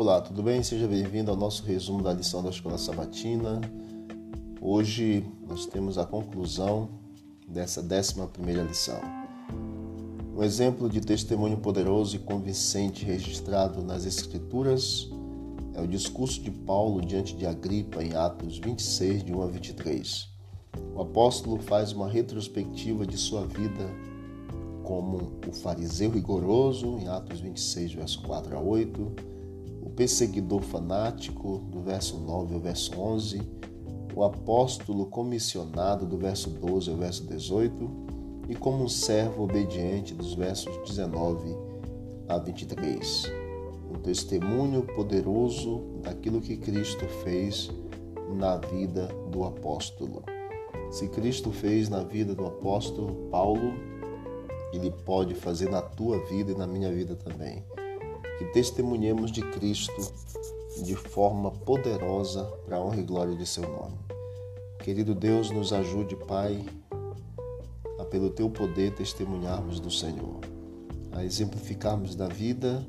Olá, tudo bem? Seja bem-vindo ao nosso resumo da lição da Escola Sabatina. Hoje nós temos a conclusão dessa 11 primeira lição. Um exemplo de testemunho poderoso e convincente registrado nas Escrituras é o discurso de Paulo diante de Agripa em Atos 26, de 1 a 23. O apóstolo faz uma retrospectiva de sua vida como o fariseu rigoroso, em Atos 26, verso 4 a 8, o perseguidor fanático, do verso 9 ao verso 11, o apóstolo comissionado, do verso 12 ao verso 18, e como um servo obediente, dos versos 19 a 23. Um testemunho poderoso daquilo que Cristo fez na vida do apóstolo. Se Cristo fez na vida do apóstolo Paulo, ele pode fazer na tua vida e na minha vida também. Testemunhemos de Cristo de forma poderosa para a honra e glória de seu nome. Querido Deus, nos ajude, Pai, a pelo teu poder testemunharmos do Senhor, a exemplificarmos da vida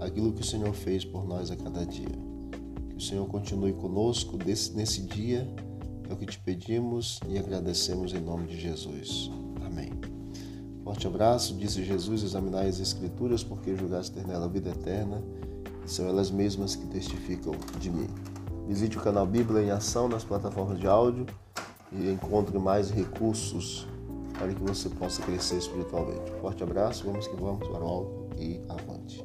aquilo que o Senhor fez por nós a cada dia. Que o Senhor continue conosco desse, nesse dia é o que te pedimos e agradecemos em nome de Jesus. Amém. Forte abraço, disse Jesus, examinai as Escrituras, porque julgaste ter nela a vida eterna, e são elas mesmas que testificam de mim. Visite o canal Bíblia em Ação nas plataformas de áudio e encontre mais recursos para que você possa crescer espiritualmente. Forte abraço, vamos que vamos para o alto e avante.